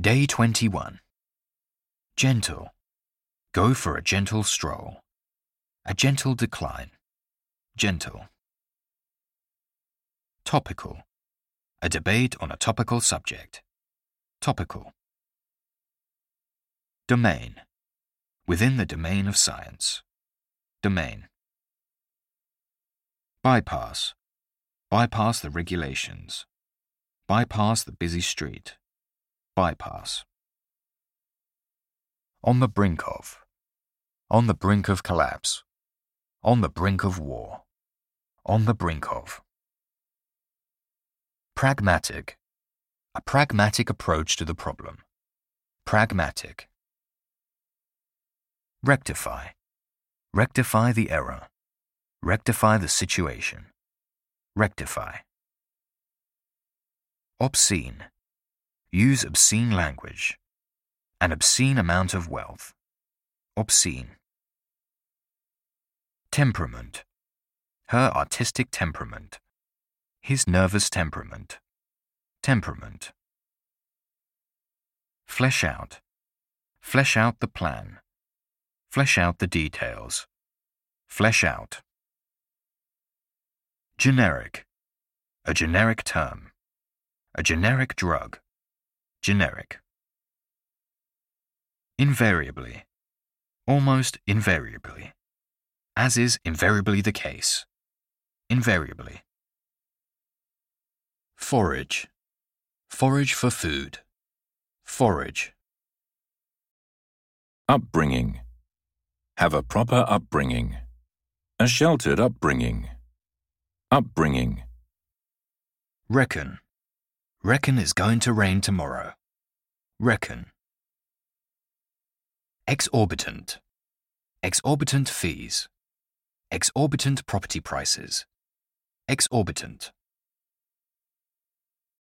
Day 21. Gentle. Go for a gentle stroll. A gentle decline. Gentle. Topical. A debate on a topical subject. Topical. Domain. Within the domain of science. Domain. Bypass. Bypass the regulations. Bypass the busy street. Bypass. On the brink of. On the brink of collapse. On the brink of war. On the brink of. Pragmatic. A pragmatic approach to the problem. Pragmatic. Rectify. Rectify the error. Rectify the situation. Rectify. Obscene. Use obscene language. An obscene amount of wealth. Obscene. Temperament. Her artistic temperament. His nervous temperament. Temperament. Flesh out. Flesh out the plan. Flesh out the details. Flesh out. Generic. A generic term. A generic drug. Generic. Invariably. Almost invariably. As is invariably the case. Invariably. Forage. Forage for food. Forage. Upbringing. Have a proper upbringing. A sheltered upbringing. Upbringing. Reckon. Reckon is going to rain tomorrow. Reckon. Exorbitant. Exorbitant fees. Exorbitant property prices. Exorbitant.